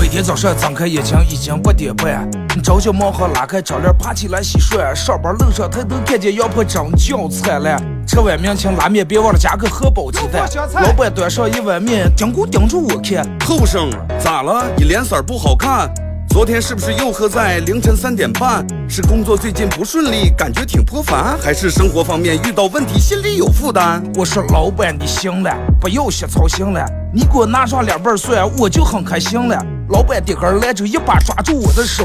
每天早上睁开眼睛已经八点半，朝小毛孩拉开窗帘爬起来洗涮，上班路上抬头看见阳光真叫灿烂。吃碗面请拉面别忘了加个荷包鸡蛋。老板端上一碗面，盯咕盯住我看。后生咋了？你脸色不好看。昨天是不是又喝在凌晨三点半？是工作最近不顺利，感觉挺颇烦，还是生活方面遇到问题，心里有负担？我说老板你行了，不要瞎操心了，你给我拿上两瓣蒜，我就很开心了。老板的根来就，一把抓住我的手，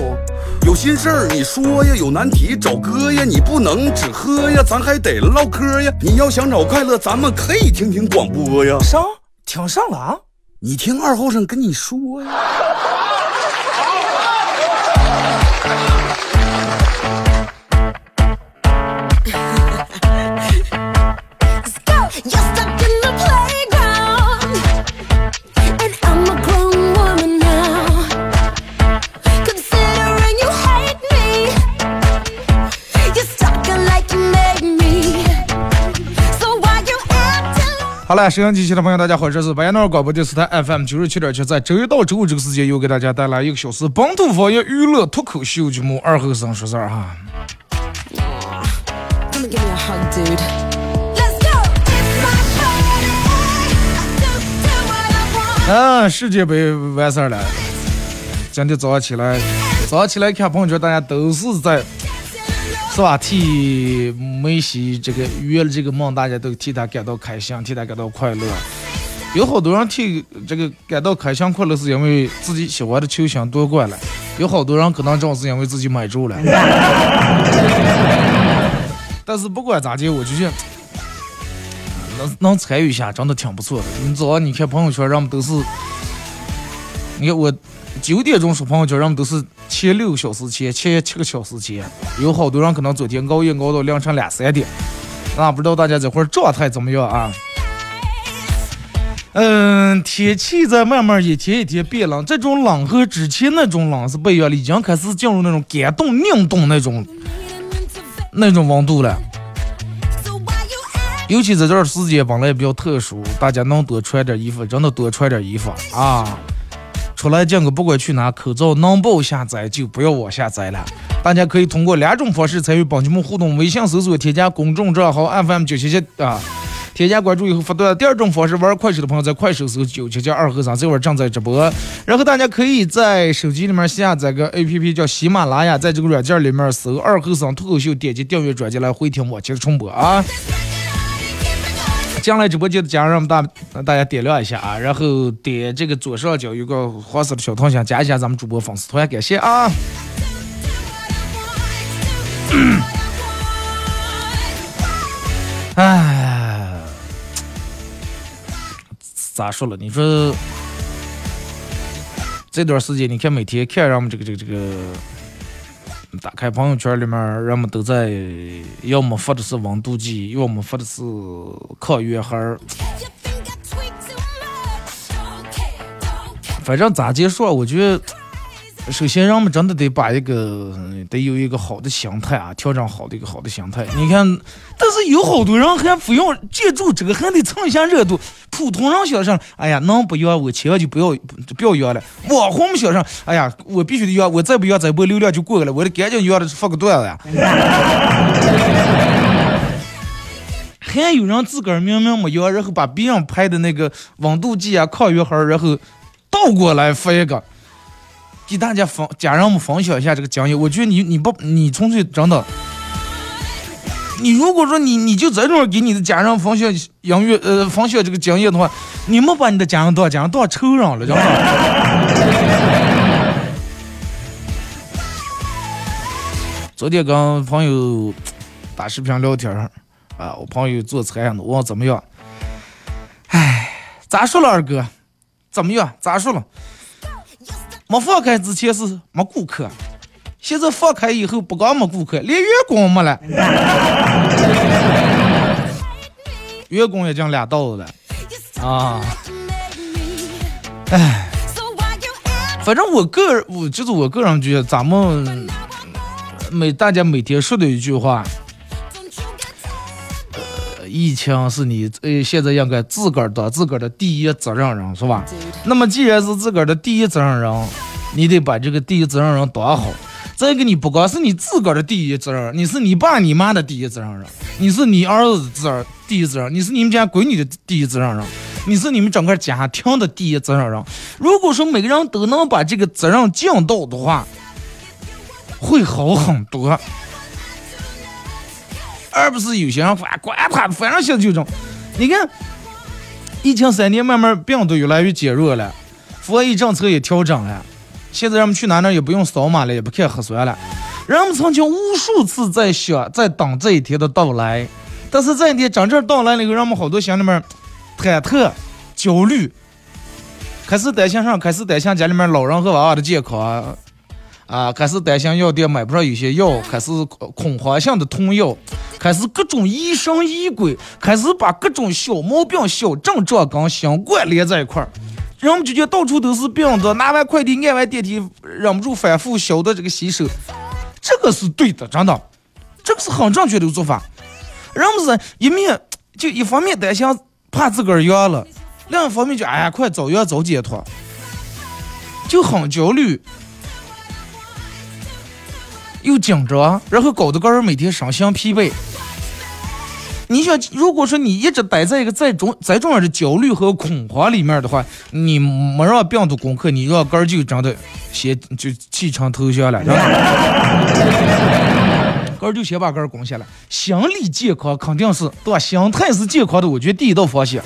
有心事儿你说呀，有难题找哥呀，你不能只喝呀，咱还得唠嗑呀。你要想找快乐，咱们可以听听广播呀。上听上了啊？你听二后生跟你说呀。好了，收音机前的朋友，大家好，这是白彦淖尔广播电视台 FM 九十七点七，在周一到周五这个时间，又给大家带来一个小时本土方言娱乐脱口秀节目《二后生说事儿》哈。啊，世界杯完事儿了，今天早上起来，早上起来看朋友圈，大家都是在。是吧？替梅西这个圆了这个梦，大家都替他感到开心，替他感到快乐。有好多人替这个感到开心快乐，是因为自己喜欢的球星夺冠了；有好多人可能正是因为自己买住了。但是不管咋地，我就觉得能能参与一下，真的挺不错的。你早上你看朋友圈，人们都是，你看我。九点钟刷朋友圈，人们都是前六个小时前，前七个小时前，有好多人可能昨天熬夜熬到凌晨两三点，那不知道大家这会儿状态怎么样啊？嗯，天气在慢慢一天一天变冷，这种冷和之前那种冷是不一样的，已经开始进入那种干冻、凝冻那种那种温度了。尤其在这儿时间本来也比较特殊，大家能多穿点衣服，真的多穿点衣服啊。出来见个不管去哪，口罩能不下载就不要往下载了。大家可以通过两种方式参与帮节目互动：微信搜索添加公众账号 FM 九七七啊，添加关注以后发段；第二种方式，玩快手的朋友在快手搜九七七二和尚，这会儿正在直播。然后大家可以在手机里面下载个 APP 叫喜马拉雅，在这个软件里面搜二和尚脱口秀，点击订阅专辑来回听往期的重播啊。进来直播间的家人们，大大家点亮一下啊，然后点这个左上角有个黄色的小桃心，加一下咱们主播粉丝团，感谢啊！哎，咋说了？你说这段时间，你看每天看让我们这个这个这个。打开朋友圈里面，人们都在要么发的是温度计，要么发的是抗原盒。反正咋结束，我觉得。首先，人们真的得把一个得有一个好的心态啊，调整好的一个好的心态。你看，但是有好多人还不用借助这个，还得蹭一下热度。普通人想上，哎呀，能不要我千万就不要不要要了。网红们想上，哎呀，我必须得要，我再不要再播流量就过了，我得赶紧要的发个段子呀。还有人自个儿明明没要，然后把别人拍的那个温度计啊、抗原盒，然后倒过来发一个。给大家分家人们分享一下这个经验，我觉得你你不你纯粹真的，你如果说你你就这种给你的家人分享音乐呃分享这个经验的话，你没把你的家人当家人当仇人了，知道吗？昨天跟朋友打视频聊天儿啊，我朋友做菜呢，我怎么样？哎，咋说了二哥？怎么样？咋说了？没放开之前是没顾客，现在放开以后不光没顾客，连员工没了，员工也降俩道子了。啊！哎，反正我个人，我就是我个人觉得，咱们每大家每天说的一句话，呃，疫情是你呃现在应该自个儿当自个儿的第一责任人，是吧？那么既然是自个儿的第一责任人，你得把这个第一责任人当好。再一个，你不光是你自个儿的第一责任，你是你爸你妈的第一责任人，你是你儿子的责任第一责任，你是你们家闺女的第一责任人，你是你们整个家庭的第一责任人。如果说每个人都能把这个责任尽到的话，会好很多。而不是有些人管管他，反正现在就这种。你看，疫情三年，慢慢病毒越来越减弱了，防疫政策也调整了。现在人们去哪哪也不用扫码了，也不看核酸了。人们曾经无数次在想，在等这一天的到来，但是这一天真正到来了以后，人们好多心里面忐忑、焦虑，开始担心上，开始担心家里面老人和娃娃的健康，啊，开始担心药店买不上有些药，开始恐慌性的囤药，开始各种疑神疑鬼，开始把各种小毛病、小症状跟新冠连在一块儿。人们就觉得到处都是病的，拿完快递按完电梯，忍不住反复消的这个洗手，这个是对的，真的，这个是很正确的做法。人们是一面就一方面担心怕自个儿阳了，另一方面就哎呀快早阳早解脱，就很焦虑，又紧张，然后搞得个人每天身心疲惫。你想，如果说你一直待在一个再重再重要的焦虑和恐慌里面的话，你没让病毒攻克，你让根儿就真的先就弃城投降了，根 儿就先把根儿攻下来。心理健康肯定是对吧？心态是健康的，我觉得第一道防线。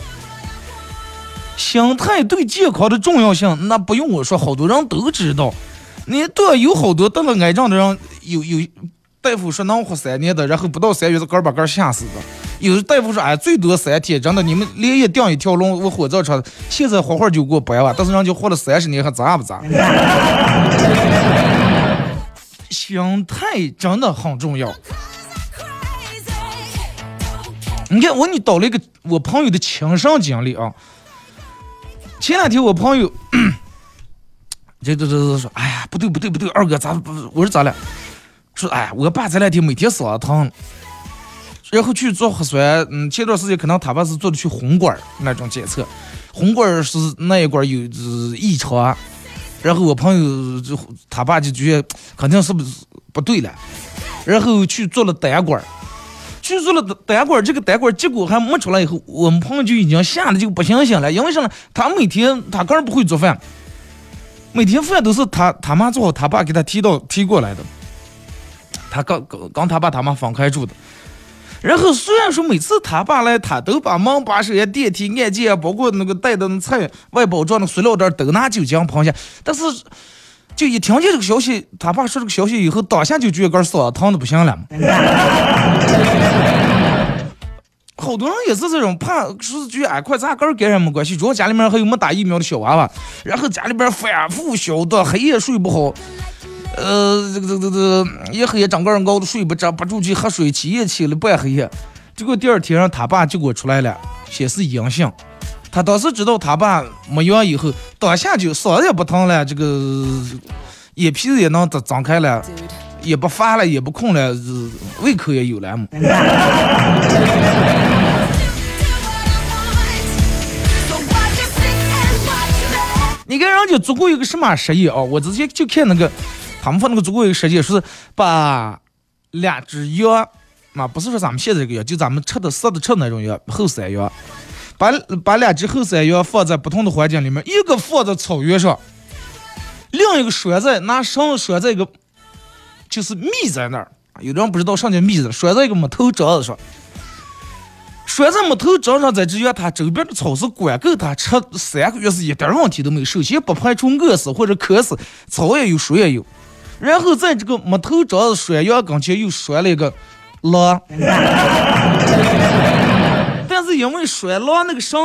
心态对健康的重要性，那不用我说，好多人都知道。你对有好多得了癌症的人，有有大夫说能活三年的，然后不到三月，根儿把根儿吓死的。有的大夫说，哎，最多三天，真的，你们连夜订一条龙，我火葬场，现在活会就过百万，但是人家活了三十年，还咋不咋？心态真的很重要。你看，我给你倒了一个我朋友的亲身经历啊。前两天我朋友，这这这这说，哎呀，不对不对不对，二哥咋不？我说咋了？说，哎呀，我爸这两天每天嗓子疼。然后去做核酸，嗯，前段时间可能他爸是做的去红管那种检测，红管是那一管有异常，然后我朋友就他爸就觉得肯定是不是不对了，然后去做了胆管，去做了胆管，这个胆管结果还没出来以后，我们朋友就已经吓得就不相信了，因为什么？他每天他个人不会做饭，每天饭都是他他妈做好，他爸给他提到提过来的，他刚刚刚他爸他妈分开住的。然后虽然说每次他爸来，他都把门把手呀、电梯按键啊，包括那个带的那菜外包装的塑料袋都拿酒精喷下，但是就一听见这个消息，他爸说这个消息以后，当下就觉得个嗓子疼的不行了。好多人也是这种怕，是觉得哎，快咱根跟人没关系，主要家里面还有没打疫苗的小娃娃，然后家里边反复消毒，黑夜睡不好。呃，这个这个这个，一黑夜整个人熬的睡不着，不住去喝水，起夜起了半黑夜，结果第二天让他爸结果出来了，显示阳性。他当时知道他爸没阳以后，当下就嗓子也不疼了，这个眼皮子也能张张开了，也不发了，也不困了，胃口也有了嘛。一个人就做过一个什么实验啊？我之前就看那个。他们说那个做过一个实验，说是把两只羊，啊，不是说咱们现在这个羊，就咱们吃的饲的吃那种羊，后山羊，把把两只后山羊放在不同的环境里面，一个放在草原上，另一个拴在拿绳拴在一个，就是密在那儿，有的人不知道上叫密子，拴在一个木头桩子上，拴在木头桩上，在只羊它周边的草是管够它吃三个月是一点问题都没有，首先不排除饿死或者渴死，草也有，水也有。然后在这个木头桩子拴羊跟前又拴了一个狼，但是因为拴狼那个绳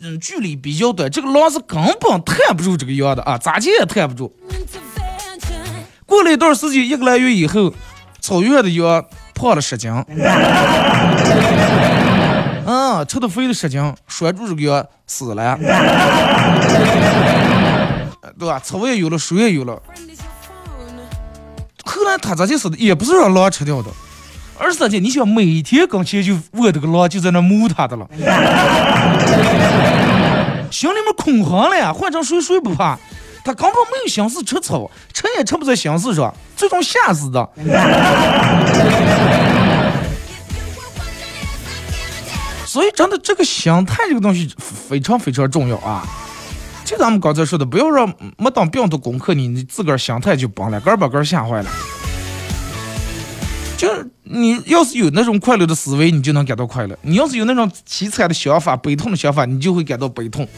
嗯距离比较短，这个狼是根本探不住这个羊的啊，咋接也探不住。过了一段时间，一个来月以后，草原的羊胖了十斤，嗯，吃的肥了十斤，拴住这个死了，对吧？草也有了，水也有了。后来他咋就死的？也不是让狼吃掉的，二十三天，你想每天跟前就卧着个狼就在那摸他的了，心里面空寒了呀，换成谁谁不怕？他根本没有心思吃草，吃也吃不在心思上，最终吓死的。所以，真的这个心态这个东西非常非常重要啊！就咱们刚才说的，不要让没当病毒攻克你，你自个儿心态就崩了，个儿把个儿吓坏了。就是你要是有那种快乐的思维，你就能感到快乐；你要是有那种凄惨的想法、悲痛的想法，你就会感到悲痛。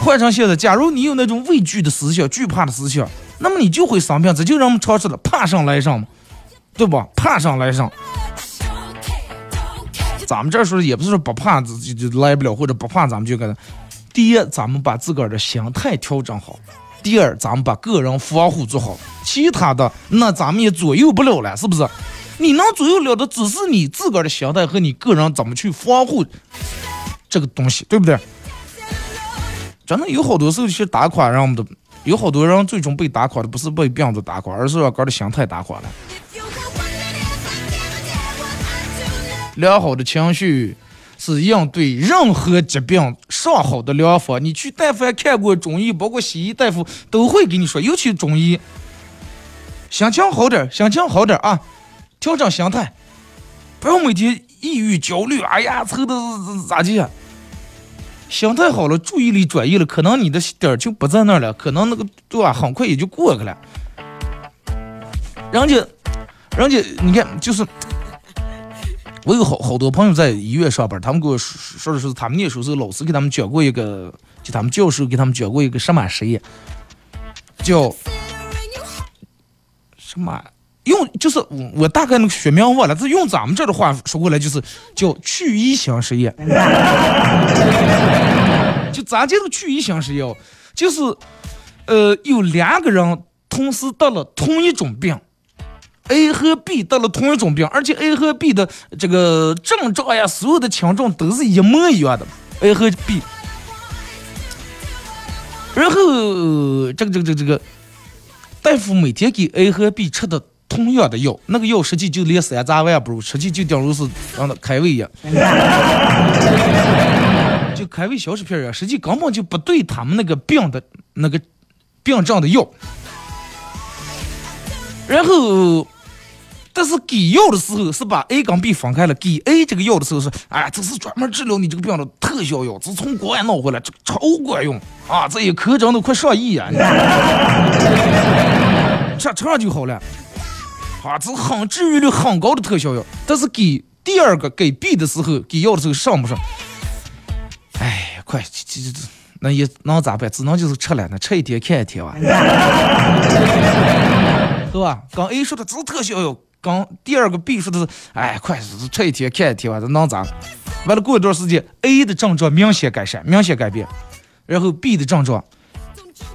换成现在，假如你有那种畏惧的思想、惧怕的思想，那么你就会生病。这就让我们常说的“怕上来上”嘛，对不？怕上来上。咱们这说也不是说不怕就就来不了，或者不怕咱们就给他。第一，咱们把自个儿的心态调整好；第二，咱们把个人防护做好。其他的那咱们也左右不了了，是不是？你能左右了的只是你自个儿的心态和你个人怎么去防护这个东西，对不对？真的有好多时候去打垮人们的，有好多人最终被打垮的不是被病毒打垮，而是让个的心态打垮了。良好的情绪是应对任何疾病上好的良方。你去但凡看过中医，包括西医大夫都会给你说，尤其中医，心情好点，心情好点啊，调整心态，不要每天抑郁焦虑，哎呀，愁的咋地？心态好了，注意力转移了，可能你的点儿就不在那儿了，可能那个对吧，很快也就过去了。人家，人家，你看，就是。我有好好多朋友在医院上班，他们给我说说的是，他们念书时候老师给他们讲过一个，就他们教授给他们讲过一个什么实验，叫什么用，就是我大概那个学名忘了，这用咱们这的话说过来就是叫去异型实验。就咱这个去异型实验？就是呃有两个人同时得了同一种病。A 和 B 得了同一种病，而且 A 和 B 的这个症状呀，所有的情状都是一模一样的。A 和 B，然后这个这个这个这个大夫每天给 A 和 B 吃的同样的药，那个药实际就连三杂万不如，实际就等于是让他开胃一样，就开胃消食片儿实际根本就不对他们那个病的那个病症的药，然后。但是给药的时候是把 A 跟 B 分开了，给 A 这个药的时候是，哎，这是专门治疗你这个病的特效药，是从国外弄回来，这个超管用啊！这一颗针都快上亿啊！吃吃 上就好了，啊，这是很治愈率很高的特效药。但是给第二个给 B 的时候，给药的时候上不上？哎，快，这这这，那也能咋办？只能就是吃了，那吃一天看一天吧，是吧？刚 A 说的这是特效药。刚第二个 B 说的是，哎，快吃一天看一天吧，这能咋？完了过一段时间，A 的症状明显改善，明显改变，然后 B 的症状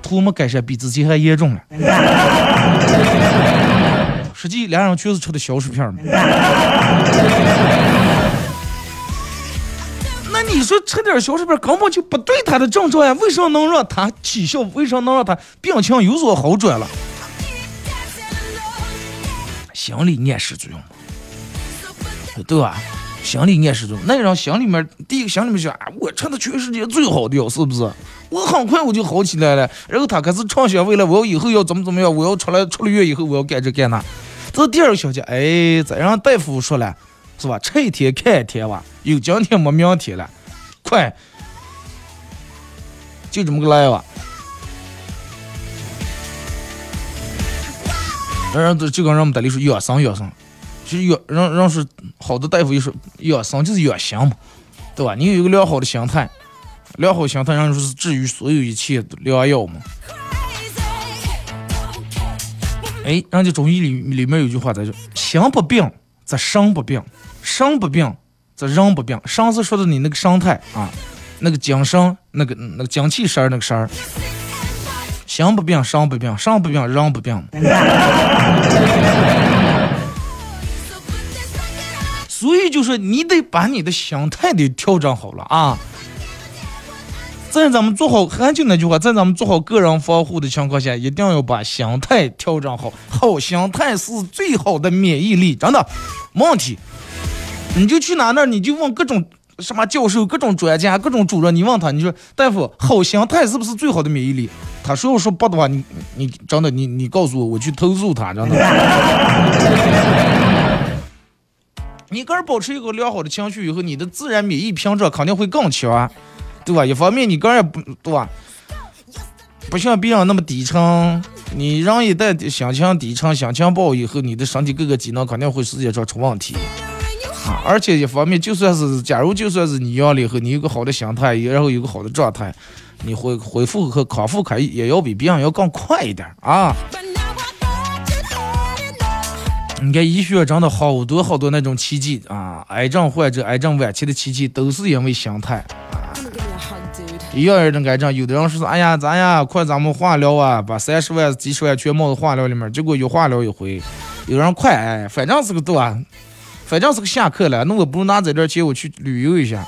图没改善，比之前还严重了。实际两人确实吃的消食片嘛。那你说吃点消食片根本就不对他的症状呀？为什么能让他起效？为什么能让他病情有所好转了？心理暗示作用，对吧？心理暗示作用，那人心里面第一个心里面想，啊，我吃的全世界最好的药，是不是？我很快我就好起来了。然后他开始畅想未来，我要以后要怎么怎么样，我要出来出了院以后，我要干这干那。这是第二个小节，哎，再让大夫说了，是吧？吃一天看一天吧，有今天没明天了，快，就这么个来吧。人都就跟人们大理说养生养生，其实养人人是好的大夫一说养生就是养心嘛，对吧？你有一个良好的心态，良好心态，人说是治愈所有一切良药嘛。哎，人家中医里里面有句话在说：心不病则身不病，身不病则人不病。上次说的你那个生态啊，那个精神，那个那个精气神儿那个神儿。心不病，身不病，身不病，人不病。所以就是你得把你的心态得调整好了啊。在咱们做好，还就那句话，在咱们做好个人防护的情况下，一定要把心态调整好。好心态是最好的免疫力，真的，没问题。你就去哪那，你就问各种什么教授、各种专家、各种主任，你问他，你说大夫，好心态是不是最好的免疫力？他说要说不的话，你你真的，你你告诉我，我去投诉他，真的。你个人保持一个良好的情绪以后，你的自然免疫屏障肯定会更强，对吧？一方面你个人也不对吧？不像别人那么低沉，你人一旦心情低沉、心情不好以后，你的身体各个机能肯定会时间上出问题啊！而且一方面，就算是假如就算是你阳了以后，你有个好的心态，然后有个好的状态，你恢恢复和康复可也要比别人要更快一点啊！你看医学真的好多好多那种奇迹啊！癌症患者癌症晚期的奇迹都是因为心态啊！一样样的癌症，有的人说是哎呀，咱呀，快咱们化疗啊，把三十万、几十万全冒到化疗里面，结果又化疗一回。有人快哎，反正是个对吧？反正是个下课了，那我不如拿这点钱我去旅游一下，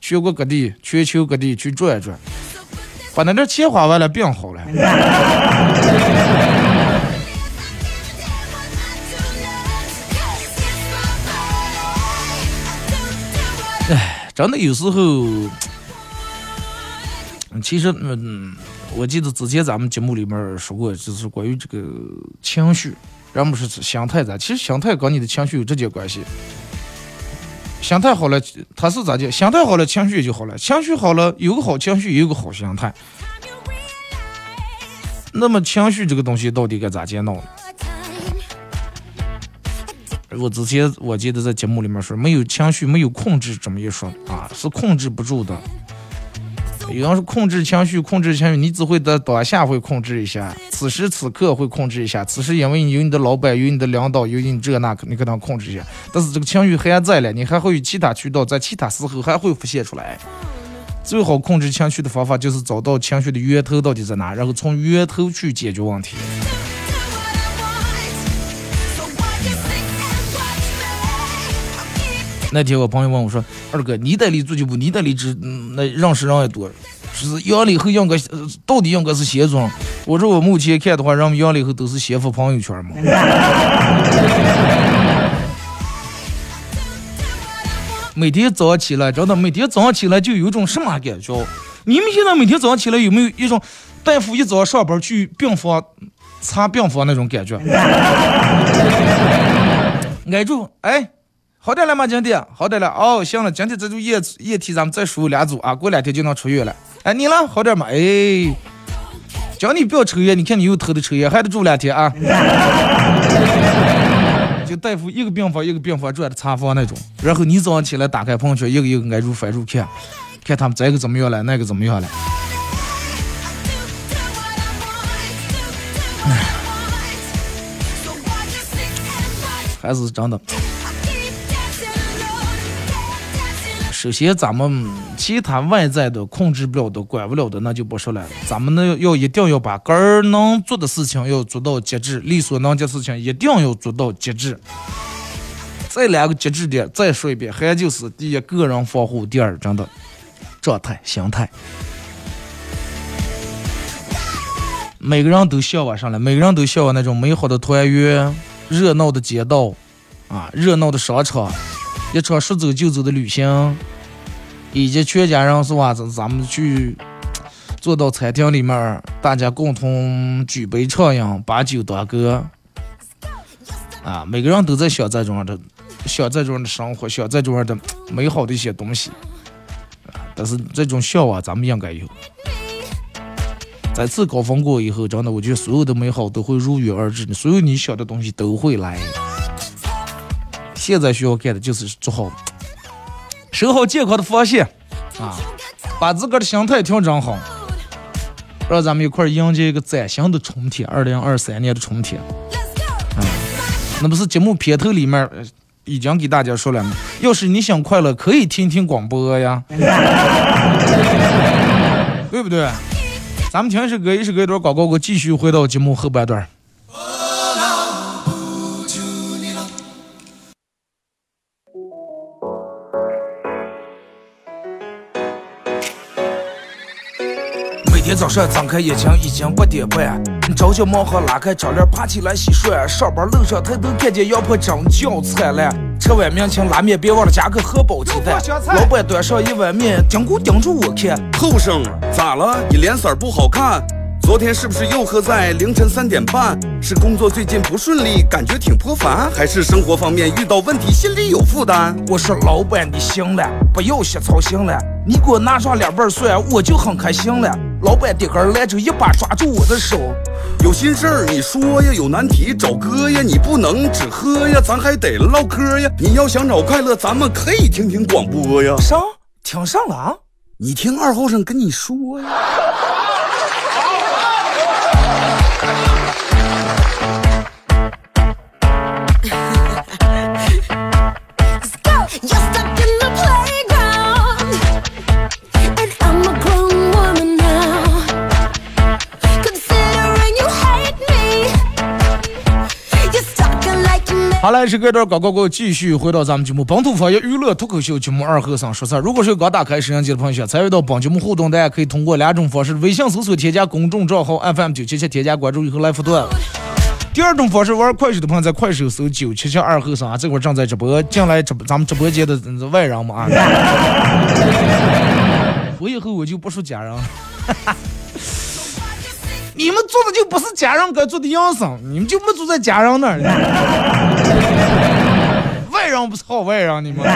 全国各地、全球各地去转一转，把那点钱花完了，病好了。哎，真的有时候，其实，嗯，我记得之前咱们节目里面说过，就是关于这个情绪，人们是心态咋？其实心态跟你的情绪有直接关系。心态好了，他是咋的？心态好了，情绪就好了。情绪好了，有个好情绪，有个好心态。那么情绪这个东西到底该咋接弄？我之前我记得在节目里面说，没有情绪，没有控制这么一说啊，是控制不住的。有人说控制情绪，控制情绪，你只会在当下会控制一下，此时此刻会控制一下，此时因为你有你的老板，有你的领导，有你这那个，你可能控制一下。但是这个情绪还在了，你还会有其他渠道，在其他时候还会浮现出来。最好控制情绪的方法就是找到情绪的源头到底在哪，然后从源头去解决问题。那天我朋友问我说：“二哥，你代理足球部，你代理只那认识人也多，是阳了以后应该到底应该是先装？”我说：“我目前看的话，人们阳了以后都是先发朋友圈嘛。”每天早上起来，真的每天早上起来就有一种什么感觉？你们现在每天早上起来有没有一种大夫一早上上班去病房查病房那种感觉？挨住，哎。好点了吗？今天好点了哦，行了，今天这组液液体咱们再输两组啊，过两天就能出院了。哎，你呢？好点吗？哎，叫你不要抽烟，你看你又偷的抽烟，还得住两天啊。就大夫一个病房一个病房转的查房那种，然后你早上起来打开朋友圈，一个一个挨住翻住看，看他们这个怎么样了，那个怎么样了。还是真的。首先，咱们其他外在的控制不了的、管不了的，那就不说了。咱们呢，要一定要把个人能做的事情要做到极致，力所能及的事情一定要做到极致。再两个极致点，再说一遍，还就是第一，个人防护；第二，真的状态、心态。每个人都向往上来，每个人都向往那种美好的团圆、热闹的街道啊，热闹的商场，一场说走就走的旅行。以及全家人是吧？咱咱们去坐到餐厅里面，大家共同举杯畅饮，把酒当歌。啊，每个人都在想这种的，想这种的生活，想这种的美好的一些东西。但是这种向往咱们应该有。再次高峰过以后，真的，我觉得所有的美好都会如约而至，所有你想的东西都会来。现在需要干的就是做好。守好健康的防线啊，把自个儿的心态调整好，让咱们一块迎接一个崭新的春天，二零二三年的春天。嗯，那不是节目片头里面已经给大家说了吗？要是你想快乐，可以听听广播呀，对不对？咱们听一首歌，一首歌一段广告，我继续回到节目后半段。天早上睁开眼睛已经八点半，着急忙慌拉开窗帘爬起来洗涮，上班路上抬头看见羊婆真叫灿烂，吃碗面请拉面别忘了加个荷包鸡蛋。老板端上一碗面，紧箍盯住我看，后生咋了？你脸色不好看。昨天是不是又喝在凌晨三点半？是工作最近不顺利，感觉挺颇烦，还是生活方面遇到问题，心里有负担？我说老板你行了，不要瞎操心了，你给我拿上两瓣蒜，我就很开心了。老板点根来就，一把抓住我的手，有心事儿你说呀，有难题找哥呀，你不能只喝呀，咱还得唠嗑呀。你要想找快乐，咱们可以听听广播呀。上听上了啊？你听二后生跟你说呀。好嘞，是隔段广告过后，继续回到咱们节目《本土方言娱乐脱口秀》节目二后生说事。如果是刚打开摄像机的朋友，想参与到本节目互动，大家可以通过两种方式：微信搜索添加公众账号 FM 九七七，添加关注以后来互动。第二种方式，玩快手的朋友在快手搜九七七二后生啊，这会正在直播，进来直咱们直播间的外人嘛啊。我以后我就不说假人。哈哈你们做的就不是家人该做的样子，你们就没住在家人那儿。外人不是好外人，你们。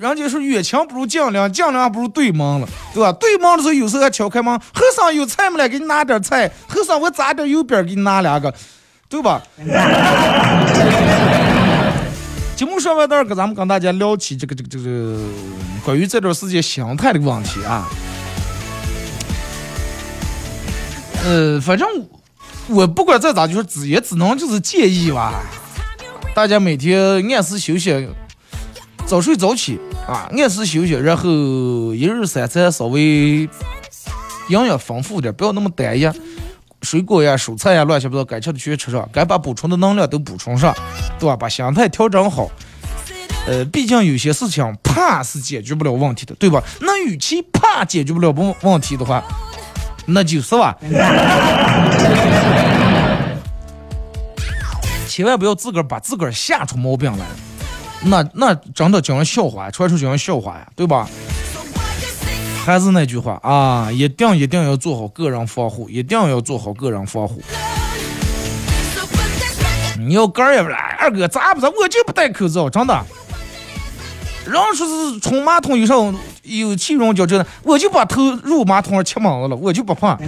人家说远亲不如近邻，近邻不如对门了，对吧？对门的时候有时候还敲开门，和尚有菜没来？给你拿点菜。和尚我炸点油饼给你拿两个，对吧？节目说完这儿，跟咱们跟大家聊起这个这个这个关于这段时间心态的问题啊。呃，反正我不管再咋，就是只也只能就是建议吧，大家每天按时休息，早睡早起啊，按时休息，然后一日三餐稍微营养丰富点，不要那么单一，水果呀、蔬菜呀、乱七八糟该吃的全吃上，该把补充的能量都补充上，对吧？把心态调整好。呃，毕竟有些事情怕是解决不了问题的，对吧？那与其怕解决不了问问题的话，那就是吧，千万不要自个儿把自个儿吓出毛病来，那那真的叫人笑话，传出讲笑话呀，对吧？还是那句话啊，一定一定要做好个人防护，一定要做好个人防护。你要个儿也不来，二哥咋不咋？我就不戴口罩，真的。人说是冲马桶以上。有气溶胶真的，我就把头入马桶上切猛子了，我就不怕。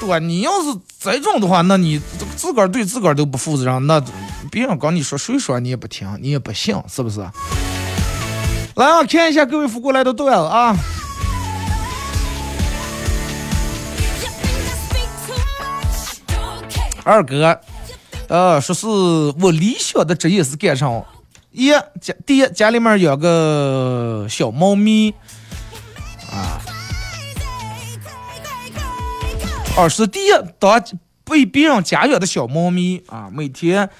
对吧？你要是这种的话，那你自个儿对自个儿都不负责任，那别人跟你说谁说你也不听，你也不信，是不是？来啊，看一下各位扶过来的段子啊。二哥，呃，说是我理想的职业是干啥？一家第一家里面养个小猫咪啊，二是第一当被别人家养的小猫咪啊，每天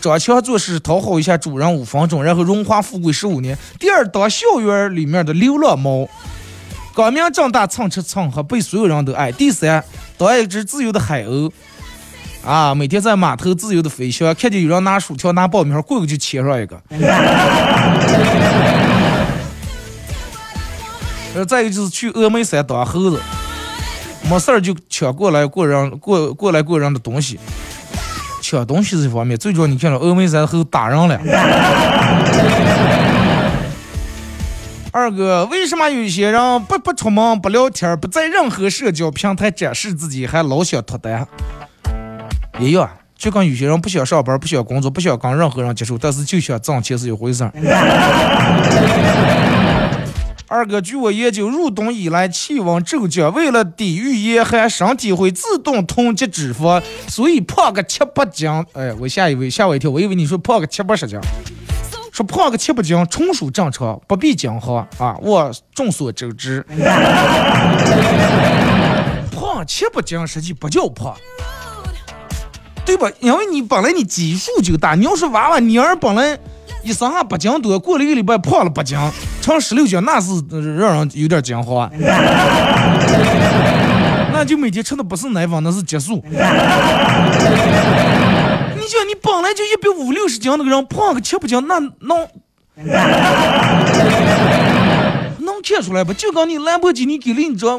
装腔作势讨好一下主人五分钟，然后荣华富贵十五年。第二当校园里面的流浪猫，光明正大蹭吃蹭喝，被所有人都爱。第三当一只自由的海鸥。啊，每天在码头自由的飞翔，看见有人拿薯条、拿爆米花过去就切上一个。呃，再一个就是去峨眉山当猴子，没事儿就抢过来过人过过来过人的东西，抢东西这方面，最主要你看到峨眉山猴打人了。二哥，为什么有些人不不出门、不聊天、不在任何社交平台展示自己，还老想脱单？一样，就跟有些人不想上班、不想工作、不想跟任何人接触，但是就想挣钱是一回事儿。二哥，据我研究，入冬以来气温骤降，为了抵御严寒，身体会自动囤积脂肪，所以胖个七八斤。哎，我吓一位，吓我一跳，我以为你说胖个七八十斤，说胖个七八斤纯属正常，不必惊慌啊！我众所周知，胖七八斤 实际不叫胖。对吧？因为你本来你基数就大，你要是娃娃，你儿本来一生下八斤多，过了一个礼拜胖了八斤，成十六斤，那是让人有点惊慌。那就每天吃的不是奶粉，那是激素。你想，你本来就一百五六十斤那个人，胖个七八斤，那能能看出来不？就跟你兰博基尼给了你这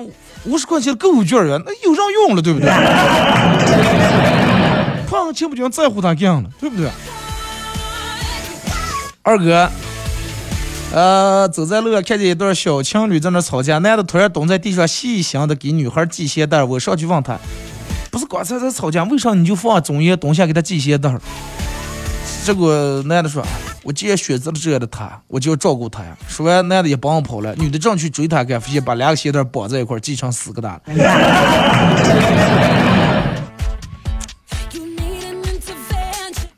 五十块钱的购物券儿那有人用了，对不对？胖个七八斤在乎他干了，对不对？二哥，呃，走在路上看见一对小情侣在那吵架，男的突然蹲在地上细心的给女孩系鞋带我上去问他，不是刚才在吵架，为啥你就放中间蹲下给他系鞋带结果男的说，我既然选择了这样的他，我就要照顾他呀。说完，男的也帮我跑了，女的正去追他，发现把两个鞋带绑在一块系成四个大。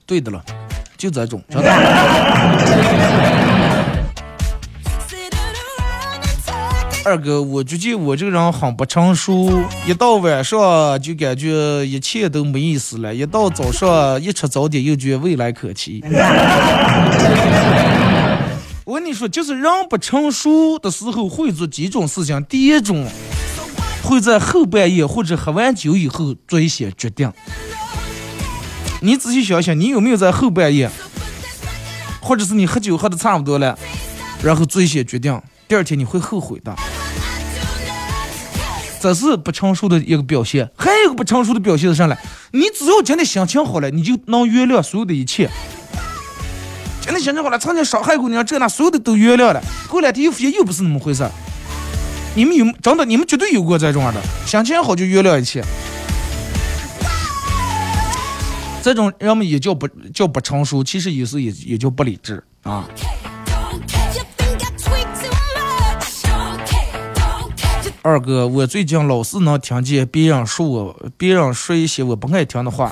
对的了。就这种，真的。二哥，我觉得我这个人很不成熟，一到晚上就感觉一切都没意思了，一到早上一吃早点又觉得未来可期。我跟你说，就是人不成熟的时候会做几种事情，第一种会在后半夜或者喝完酒以后做一些决定。你仔细想想，你有没有在后半夜，或者是你喝酒喝的差不多了，然后做一些决定，第二天你会后悔的。这是不成熟的一个表现。还有一个不成熟的表现是啥呢？你只要今天心情好了，你就能原谅所有的一切。今天心情好了，曾经伤害过你，这那所有的都原谅了。过两天又发现又不是那么回事。你们有真的？你们绝对有过这种的，心情好就原谅一切。这种人们也叫不叫不成熟，其实有时候也也叫不理智啊。二哥，我最近老是能听见别人说我，别人说一些我不爱听的话。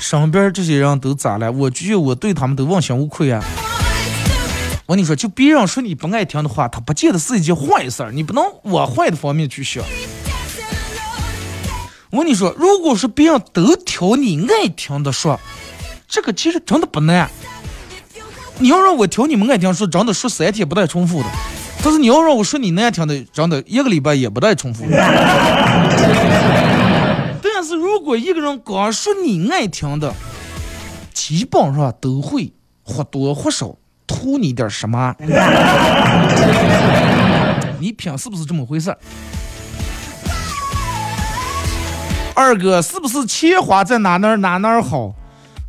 身边这些人都咋了？我觉我对他们都问心无愧啊。我跟你说，就别人说你不爱听的话，他不见得是一件坏事儿，你不能往坏的方面去想。我跟你说，如果是别人都挑你爱听的说，这个其实真的不难。你要让我挑你们爱听说，真的说三天不带重复的。但是你要让我说你难听的，真的一个礼拜也不带重复的。但是如果一个人光说你爱听的，基本上都会或多或少图你点什么。你品是不是这么回事？二哥，是不是钱花在哪哪哪哪好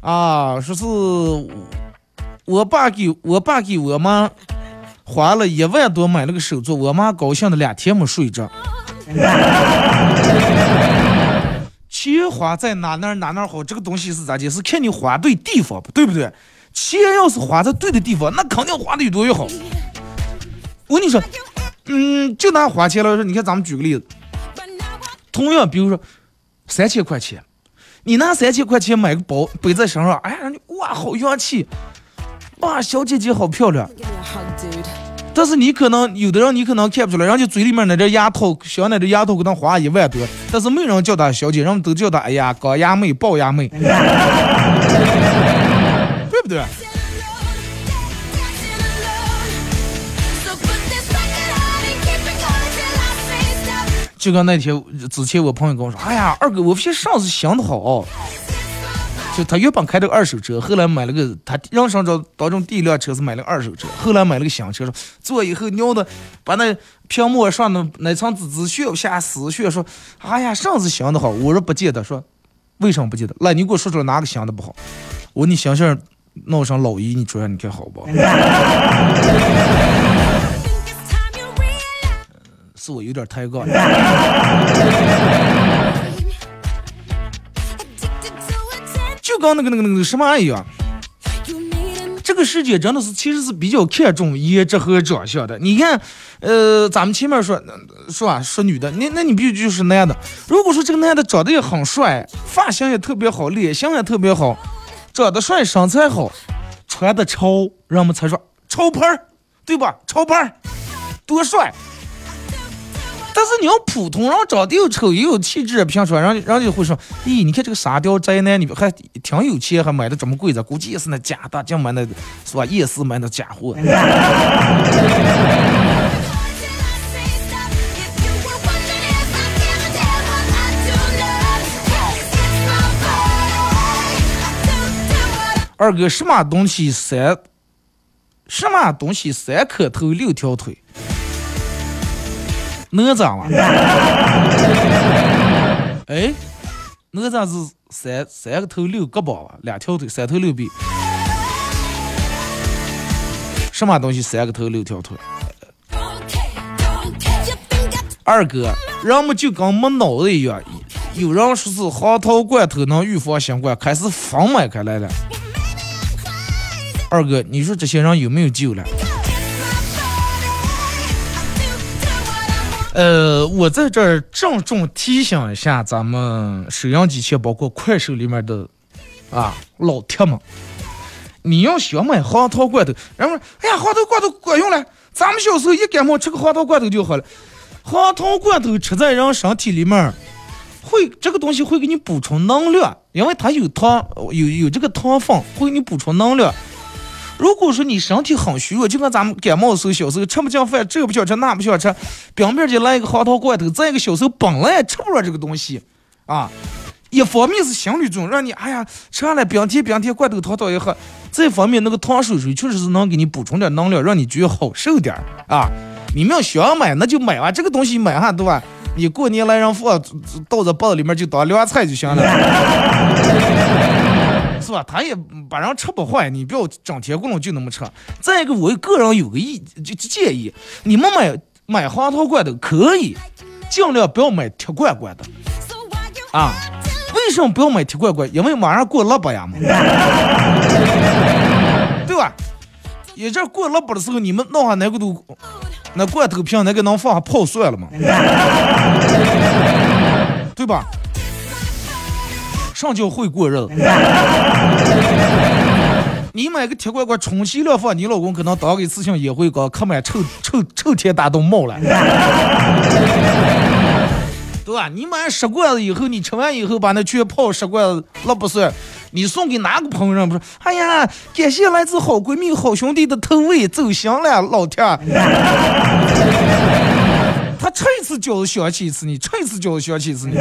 啊？说是我爸给我爸给我妈花了一万多买了个手镯，我妈高兴的两天没睡着。钱花在哪哪哪哪好，这个东西是咋的？是看你花对地方，不对不对？钱要是花在对的地方，那肯定花的越多越好。我跟你说，嗯，就拿花钱来说，你看咱们举个例子，同样，比如说。三千块钱，你拿三千块钱买个包背在身上，哎呀，哇，好洋气！哇，小姐姐好漂亮。但是你可能有的人你可能看不出来，人家嘴里面那点牙套，镶那点牙套可能花一万多，但是没人叫她小姐，人们都叫她哎呀，高牙妹、龅牙妹，对不对？就跟那天之前我朋友跟我说，哎呀，二哥，我发现上次想的好，就他原本开的二手车，后来买了个他人生中当中第一辆车是买了个二手车，后来买了个新车，说坐以后尿的把那屏幕上的那层纸纸血下死血，说，哎呀，上次想的好，我说不记得，说为什么不记得？来，你给我说出来哪个想的不好？我说你想想闹上老一，你说下你看好不？是我有点抬杠。就跟那个那个那个什么一样，这个世界真的是其实是比较看重颜值和长相的。你看，呃，咱们前面说说啊说女的，那那你必须就是男的。如果说这个男的长得也很帅，发型也特别好，脸型也特别好，长得帅，身材好，穿的潮，人们才说潮牌儿，对吧？潮牌儿多帅。但是你要普通人长得又丑又有气质，平常人人家会说，咦，你看这个沙雕宅男，你还挺有钱，还买的这么贵的，估计也是那假的，就买那是吧？夜市买的假货。二哥，什么东西三？什么东西三颗头六条腿？哪吒嘛？哎，哪吒是三三个头六个膀啊，两条腿，三头六臂。什么东西三个头六条腿？二哥，人们就跟没脑子一样。有人说是黄桃罐头能预防新冠，开始疯买开来了。二哥，你说这些人有没有救了？呃，我在这儿郑重提醒一下咱们收音机前，包括快手里面的啊老铁们，你要想买黄桃罐头，然后哎呀，黄桃罐头管用了，咱们小时候一感冒吃个黄桃罐头就好了。黄桃罐头吃在人身体里面，会这个东西会给你补充能量，因为它有糖，有有这个糖分，会给你补充能量。如果说你身体很虚弱，就跟咱们感冒的时候，小时候吃不进饭，这不想吃，那不想吃，表面就来一个黄桃罐头。再一个，小时候本来也吃不了这个东西，啊，一方面是心理作用，让你哎呀吃完了冰甜冰甜罐头糖糖一喝；再一方面，那个糖水水确实是能给你补充点能量，让你觉得好受点啊。你们要想买，那就买吧，这个东西买哈，对吧？你过年来人放倒在包子里面就当凉菜就行了。是吧？他也把人吃不坏，你不要整天咕噜就那么吃。再一个，我个人有个意就建议，你们买买黄桃罐头可以，尽量不要买铁罐罐的。啊，为什么不要买铁罐罐？因为马上过腊八呀嘛，对吧？一这过腊八的时候，你们弄下那个都那罐头瓶那个能放下泡蒜了吗？对吧？上叫会过日子。你买个铁罐罐充其量放，你老公可能当个一次性也会搞，可买臭臭臭铁大都冒了，对吧？你买十罐子以后，你吃完以后把那全泡十罐子，那不算。你送给哪个朋友？不是？哎呀，感谢来自好闺蜜、好兄弟的投喂，走心了，老铁。他吃一次饺子想起一次你，吃一次饺子想起一次你。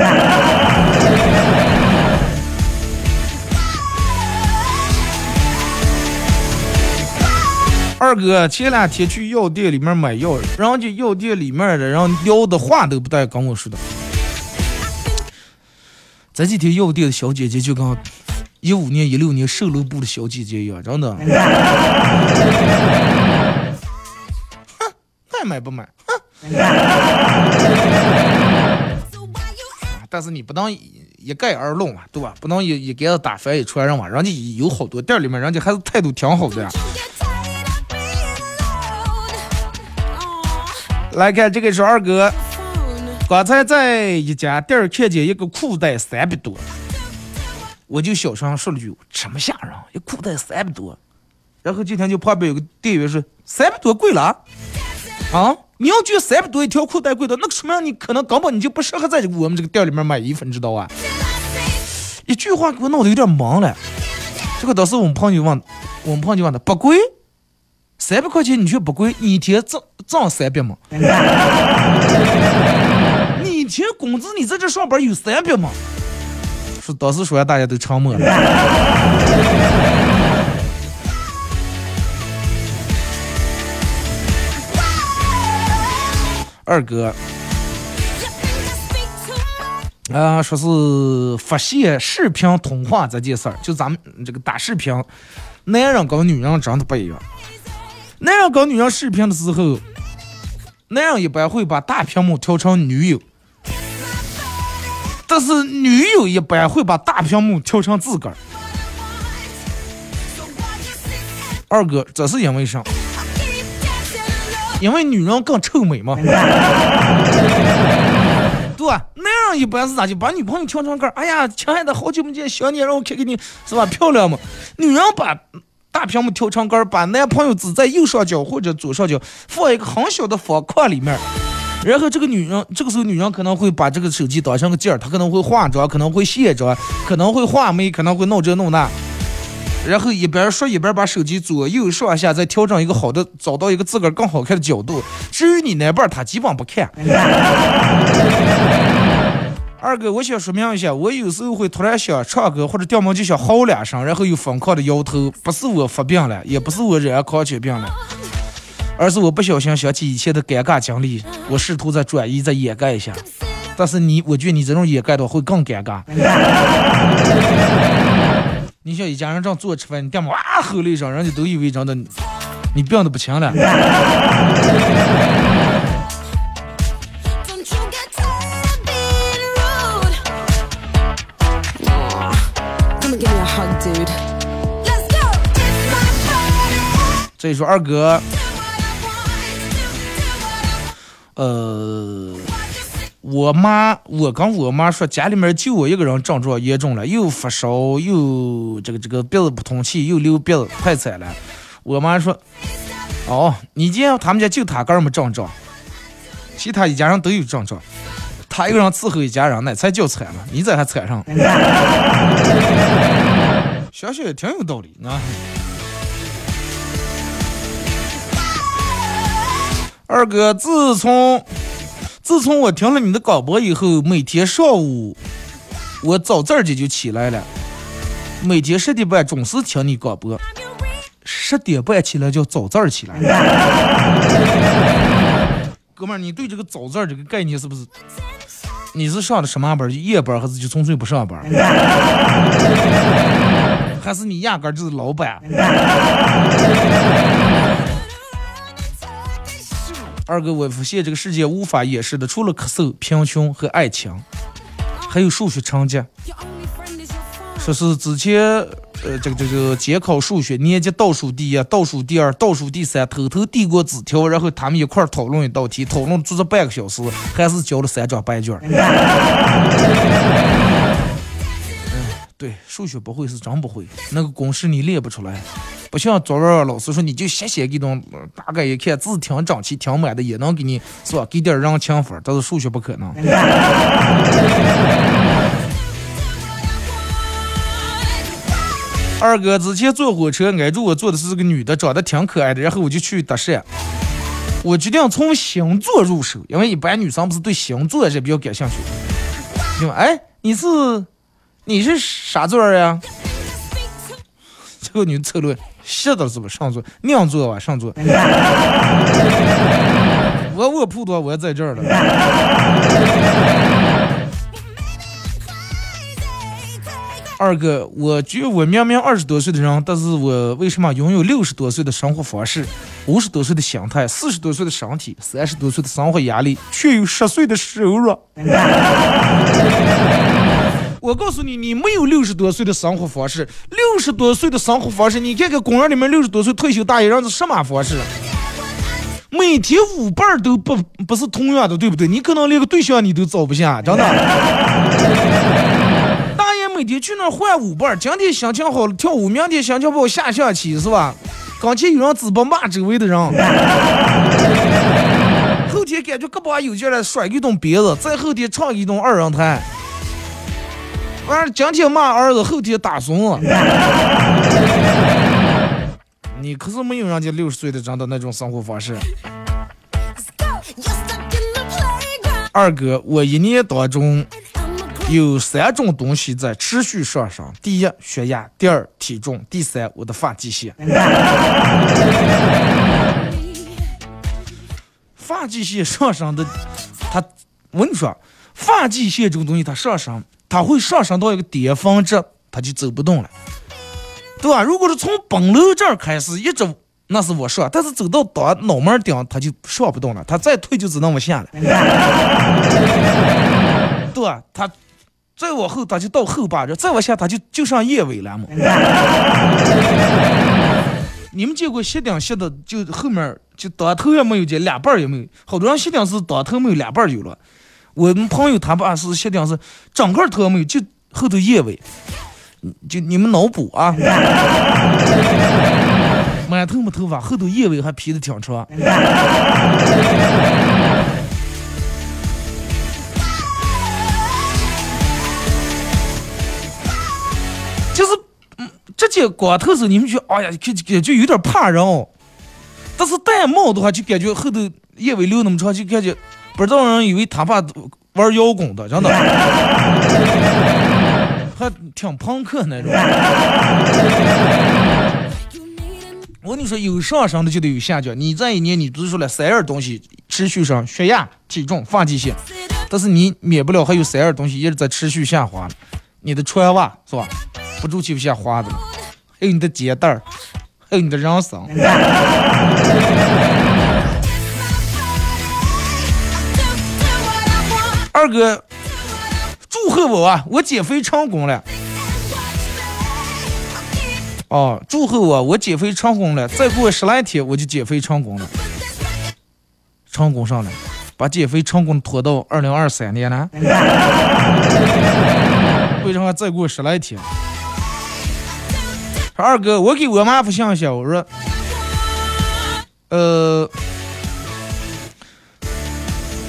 二哥前两天去药店里面买药，人家药店里面的人聊的话都不带跟我说的。这几天药店的小姐姐就跟一五年、一六年售楼部的小姐姐一样，真的。哼，爱买不买？哼。但是你不能一概而论嘛，对吧？不能一一竿子打翻一船人嘛。人家有好多店里面，人家还是态度挺好的呀。来看这个是二哥，刚才在一家店看见一个裤带三百多，我就小声说了句：“这么吓人，一裤带三百多。”然后今天就旁边有个店员说：“三百多贵了啊！你要觉得三百多一条裤带贵的，那个说明你可能根本你就不适合在我们这个店里面买衣服，你知道啊？”一句话给我弄得有点懵了。这个当时我们朋友问，我们朋友问的不贵。三百块钱你却不贵，你一天挣挣三百吗？你一天工资你在这上班有三百吗？说当时说完大家都沉默了。二哥，啊，说是发现视频通话这件事儿，就咱们这个打视频，男人跟女人真的不一样。男人跟女人视频的时候，男人一般会把大屏幕调成女友，但是女友一般会把大屏幕调成自个儿。二哥，这是因为啥？因为女人更臭美嘛。对？男人一般是咋就把女朋友调成个儿？哎呀，亲爱的，好久没见，想你，让我看看你，是吧？漂亮嘛。女人把。大屏幕调成杆，把男朋友指在右上角或者左上角，放一个很小的方框里面，然后这个女人这个时候女人可能会把这个手机当成个镜儿，她可能会化妆，可能会卸妆，可能会画眉，可能会弄这弄那。然后一边说一边把手机左右上下再调整一个好的，找到一个自个儿更好看的角度。至于你那半儿，他基本不看。二哥，我想说明一下，我有时候会突然想唱歌或者掉毛就想嚎两声，然后又疯狂的摇头。不是我发病了，也不是我染狂犬病了，而是我不小心想起以前的尴尬经历，我试图再转移再掩盖一下。但是你，我觉得你这种掩盖的话会更尴尬。你像一家人正坐吃饭，你干嘛哇吼了一声，人家都以为真的你病的不轻了。这一说二哥呃，我妈，我跟我妈说，家里面就我一个人症状严重了，又发烧，又这个这个鼻子不通气，又流鼻子，太惨了。我妈说，哦，你见他们家就他个人没症状，其他一家人都有症状，他一个人伺候一家人，那才叫惨了。你这还惨上？想想也挺有道理啊。二哥，自从自从我听了你的广播以后，每天上午我早早的就起来了，每天十点半准时听你广播。十点半起来叫早早起来。哥们儿，你对这个早早这个概念是不是？你是上的什么班？夜班还是就纯粹不上班？还是你压根儿就是老板？二哥，我发现这个世界无法掩饰的，除了咳嗽、贫穷和爱情，还有数学成绩。说是之前，呃，这个这个监考数学年级倒数第一、倒数第二、倒数第三，偷偷递过纸条，然后他们一块讨论一道题，讨论足足半个小时，还是交了三张白卷嗯。对，数学不会是真不会，那个公式你练不出来，不像昨儿老师说你就写写给东，呃大概一看字挺整齐、挺满的，也能给你是吧？给点儿让清分儿，但是数学不可能。二哥之前坐火车，挨住我坐的是个女的，长得挺可爱的，然后我就去搭讪。我决定从星座入手，因为一般女生不是对星座是比较感兴趣。就哎，你是你是啥座儿呀？这个女的凑了，是的，是吧上座，娘座吧，上座。我我普陀，我在这儿了。二哥，我觉得我明明二十多岁的人，但是我为什么拥有六十多岁的生活方式、五十多岁的心态、四十多岁的身体、三十多岁的生活压力，却有十岁的收入？我告诉你，你没有六十多岁的生活方式，六十多岁的生活方式，你看看公园里面六十多岁退休大爷让是什么方式？每天舞伴儿都不不是同样的，对不对？你可能连个对象你都找不下，真的。大爷每天去那儿换舞伴儿，今天心情好了跳舞，明天心情不好下象棋，是吧？刚才有人直播骂周围的人，后天感觉胳膊有劲了，甩一顿鞭子，再后天唱一顿二人弹。完了，今天骂儿子，后天打孙子。你可是没有人家六十岁的人的那种生活方式。二哥，我一年当中有三种东西在持续上升：第一，血压；第二，体重；第三，我的发际线。发际线上升的，它，我跟你说，发际线这种东西它上升，它会上升到一个巅峰值，它就走不动了，对吧？如果是从本楼这儿开始一直，那是我上，但是走到到脑门顶，它就上不动了，它再退就只能往下了。对吧？它再往后，它就到后八这，再往下，它就就上叶尾了嘛。你们见过吸顶吸的，就后面就当头也没有，这俩瓣儿也没有。好多人吸顶是当头没有，俩瓣儿有了。我们朋友他爸是写顶是整个头没有，就后头眼尾，就你们脑补啊，满头没头发，后头眼尾还披的挺长。就是，嗯，直接光头子你们就，哎呀，感感觉有点怕人哦。但是戴帽的话，就感觉后头眼尾留那么长，就感觉。不知道人以为他怕玩摇滚的，真的，还挺朋克那种。我跟你说，有上升的就得有下降。你这一年你支出了三样东西持续上，血压、体重、发际线，但是你免不了还有三样东西一直在持续下滑。你的穿袜是吧？不住去下滑的，还有你的肩带儿，还有你的人生。二哥，祝贺我啊！我减肥成功了。哦，祝贺我，我减肥成功了。再过十来天我就减肥成功了。成功上了，把减肥成功拖到二零二三年了。为什么再过十来天？说二哥，我给我妈发信息，我说，呃，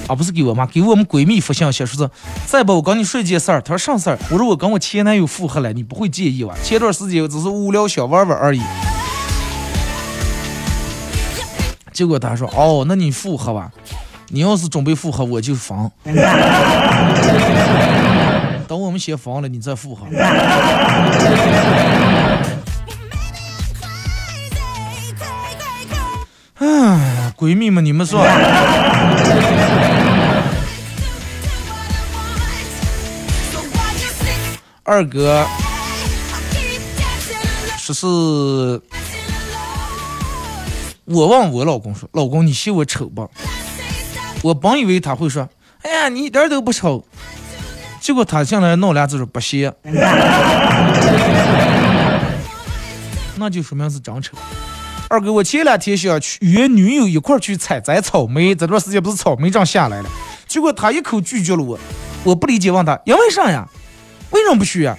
啊，不是给我妈，给我们闺蜜发信息，说是再不我跟你说件事儿。她说啥事儿？我说我跟我前男友复合了，你不会介意吧？前段时间我只是无聊想玩玩而已。结果她说，哦，那你复合吧？你要是准备复合，我就分。等我们先分了，你再复合。哎，闺蜜们，你们说，二哥说是，我问我老公说，老公你嫌我丑不？我本以为他会说，哎呀，你一点都不丑。结果他进来闹俩字说不嫌，那就说明是真丑。二哥，我前两天想去约女友一块去采摘草莓，这段时间不是草莓正下来了，结果他一口拒绝了我。我不理解，问他因为啥呀？为什么不去呀？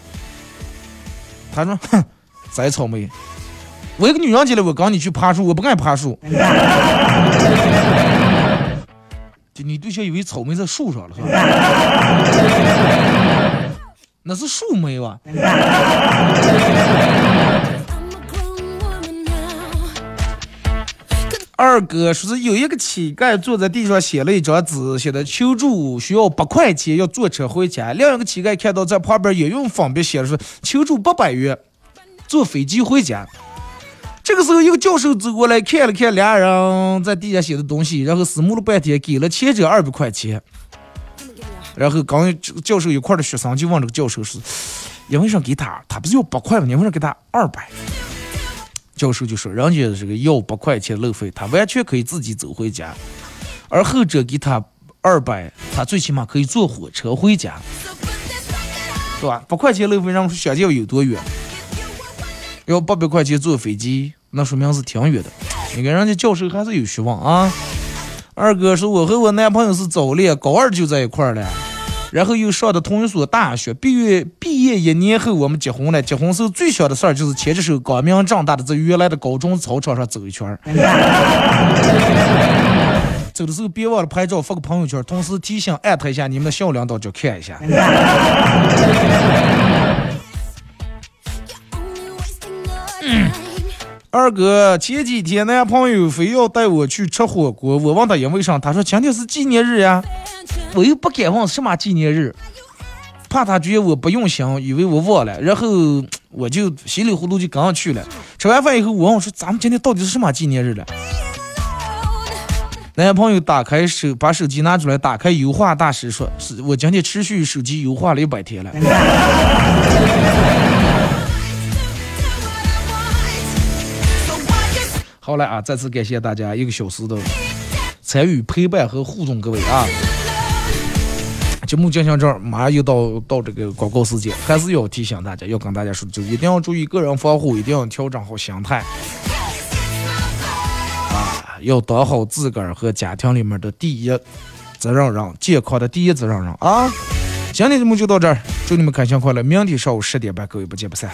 他说：哼，摘草莓。我一个女人进来，我刚你去爬树，我不敢爬树。就你对象以为草莓在树上了是吧？那是树莓吧？二哥说是有一个乞丐坐在地上写了一张纸，写的求助需要八块钱要坐车回家。另一个乞丐看到在旁边也用粉笔写了说求助八百元坐飞机回家。这个时候，一个教授走过来看了看俩人在地下写的东西，然后思慕了半天，给了前者二百块钱。然后刚教授一块的学生就问这个教授是：因为啥给他？他不是要八块吗？你为啥给他二百？教授就说：“人家这个要八块钱路费，他完全可以自己走回家，而后者给他二百，他最起码可以坐火车回家，对吧？八块钱路费，让想想有多远？要八百块钱坐飞机，那说明是挺远的。你看人家教授还是有学问啊。二哥说，我和我男朋友是早恋，高二就在一块儿了。”然后又上的同一所大学，毕业毕业一年后我们结婚了。结婚时候最小的事儿就是牵着手光明正大的在原来的高中操场上走一圈儿。走的时候别忘了拍照发个朋友圈，同时提醒艾特一下你们的校领导，就看一下。二哥，前几天男朋友非要带我去吃火锅，我问他因为啥，他说今天是纪念日呀。我又不敢问什么纪念日，怕他觉得我不用心，以为我忘了，然后我就稀里糊涂就跟上去了。吃完饭以后，我问我说：“咱们今天到底是什么纪念日了？”男朋友打开手，把手机拿出来，打开优化大师说：“是我今天持续手机优化了一百天了。”好了啊，再次感谢大家一个小时的参与、陪伴和互动，各位啊！节目进行这儿，马上又到到这个广告时间，还是要提醒大家，要跟大家说，就一定要注意个人防护，一定要调整好心态啊，要当好自个儿和家庭里面的第一责任人，健康的第一责任人啊！今天节目就到这儿，祝你们开心快乐，明天上午十点半，各位不见不散。